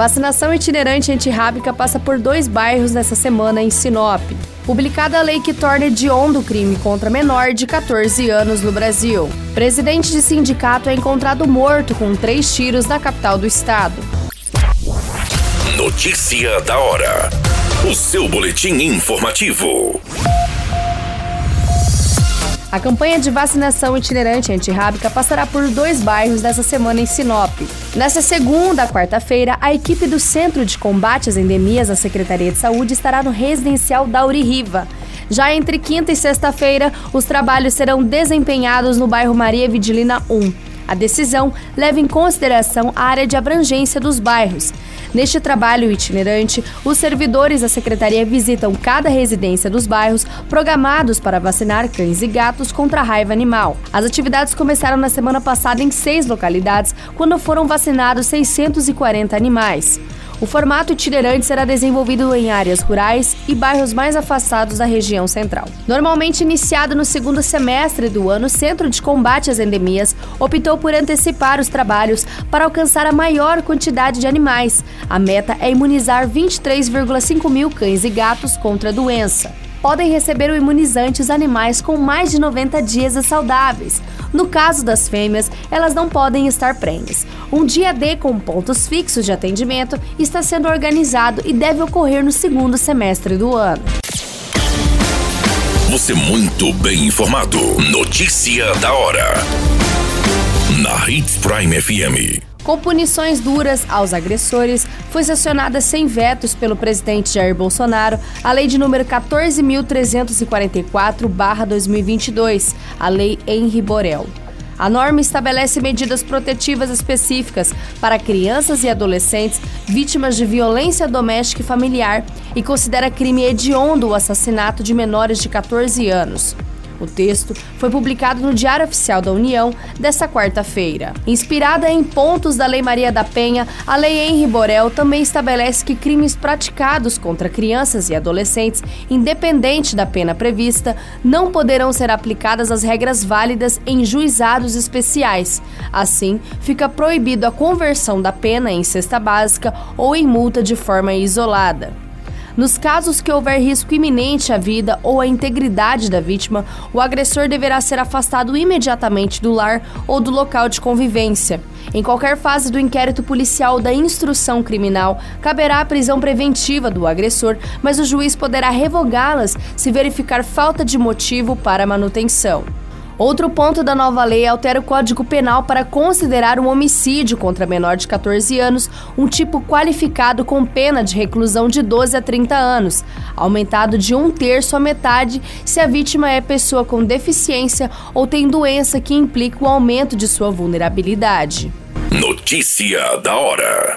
Vacinação itinerante antirrábica passa por dois bairros nessa semana em Sinop. Publicada a lei que torna hediondo o crime contra menor de 14 anos no Brasil. Presidente de sindicato é encontrado morto com três tiros na capital do estado. Notícia da hora. O seu boletim informativo. A campanha de vacinação itinerante antirrábica passará por dois bairros dessa semana em Sinop. Nessa segunda, quarta-feira, a equipe do Centro de Combate às Endemias da Secretaria de Saúde estará no residencial Dauri Riva. Já entre quinta e sexta-feira, os trabalhos serão desempenhados no bairro Maria Vidilina 1. A decisão leva em consideração a área de abrangência dos bairros. Neste trabalho itinerante, os servidores da secretaria visitam cada residência dos bairros programados para vacinar cães e gatos contra a raiva animal. As atividades começaram na semana passada em seis localidades, quando foram vacinados 640 animais. O formato itinerante será desenvolvido em áreas rurais e bairros mais afastados da região central. Normalmente iniciado no segundo semestre do ano, o Centro de Combate às Endemias optou por antecipar os trabalhos para alcançar a maior quantidade de animais. A meta é imunizar 23,5 mil cães e gatos contra a doença podem receber o imunizante os animais com mais de 90 dias saudáveis. No caso das fêmeas, elas não podem estar prenhes. Um dia D com pontos fixos de atendimento está sendo organizado e deve ocorrer no segundo semestre do ano. Você muito bem informado. Notícia da hora. Hits Prime FM. Com punições duras aos agressores, foi sancionada sem vetos pelo presidente Jair Bolsonaro a lei de número 14.344-2022, a Lei Henri Borel. A norma estabelece medidas protetivas específicas para crianças e adolescentes vítimas de violência doméstica e familiar e considera crime hediondo o assassinato de menores de 14 anos. O texto foi publicado no Diário Oficial da União desta quarta-feira. Inspirada em pontos da Lei Maria da Penha, a Lei Henri Borel também estabelece que crimes praticados contra crianças e adolescentes, independente da pena prevista, não poderão ser aplicadas as regras válidas em juizados especiais. Assim, fica proibido a conversão da pena em cesta básica ou em multa de forma isolada. Nos casos que houver risco iminente à vida ou à integridade da vítima, o agressor deverá ser afastado imediatamente do lar ou do local de convivência. Em qualquer fase do inquérito policial da instrução criminal, caberá a prisão preventiva do agressor, mas o juiz poderá revogá-las se verificar falta de motivo para manutenção. Outro ponto da nova lei altera o Código Penal para considerar um homicídio contra menor de 14 anos um tipo qualificado com pena de reclusão de 12 a 30 anos, aumentado de um terço a metade se a vítima é pessoa com deficiência ou tem doença que implica o aumento de sua vulnerabilidade. Notícia da hora.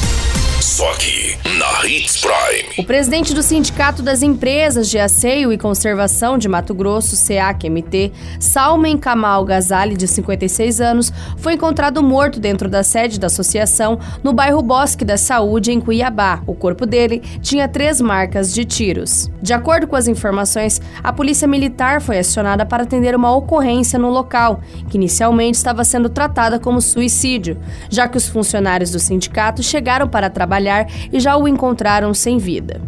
Só aqui, na Hits Prime. O presidente do Sindicato das Empresas de Asseio e Conservação de Mato Grosso, SEAC-MT, Salmen Kamal Gazali, de 56 anos, foi encontrado morto dentro da sede da associação no bairro Bosque da Saúde, em Cuiabá. O corpo dele tinha três marcas de tiros. De acordo com as informações, a polícia militar foi acionada para atender uma ocorrência no local, que inicialmente estava sendo tratada como suicídio, já que os funcionários do sindicato chegaram para trabalhar trabalhar e já o encontraram sem vida.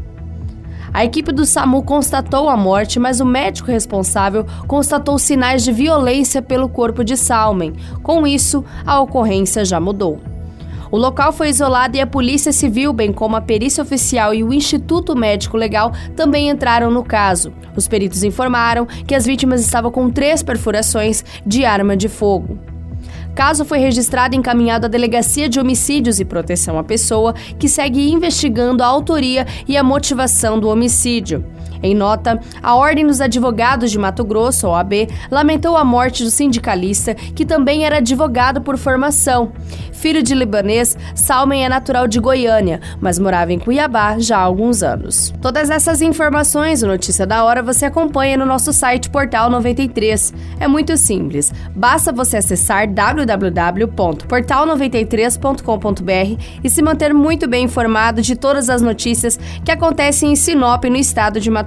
A equipe do SAMU constatou a morte, mas o médico responsável constatou sinais de violência pelo corpo de Salmen. Com isso, a ocorrência já mudou. O local foi isolado e a Polícia Civil, bem como a Perícia Oficial e o Instituto Médico Legal, também entraram no caso. Os peritos informaram que as vítimas estavam com três perfurações de arma de fogo. Caso foi registrado e encaminhado à Delegacia de Homicídios e Proteção à Pessoa, que segue investigando a autoria e a motivação do homicídio. Em nota, a Ordem dos Advogados de Mato Grosso, OAB, lamentou a morte do sindicalista, que também era advogado por formação. Filho de libanês, Salmen é natural de Goiânia, mas morava em Cuiabá já há alguns anos. Todas essas informações, o Notícia da Hora, você acompanha no nosso site Portal 93. É muito simples, basta você acessar www.portal93.com.br e se manter muito bem informado de todas as notícias que acontecem em Sinop, no estado de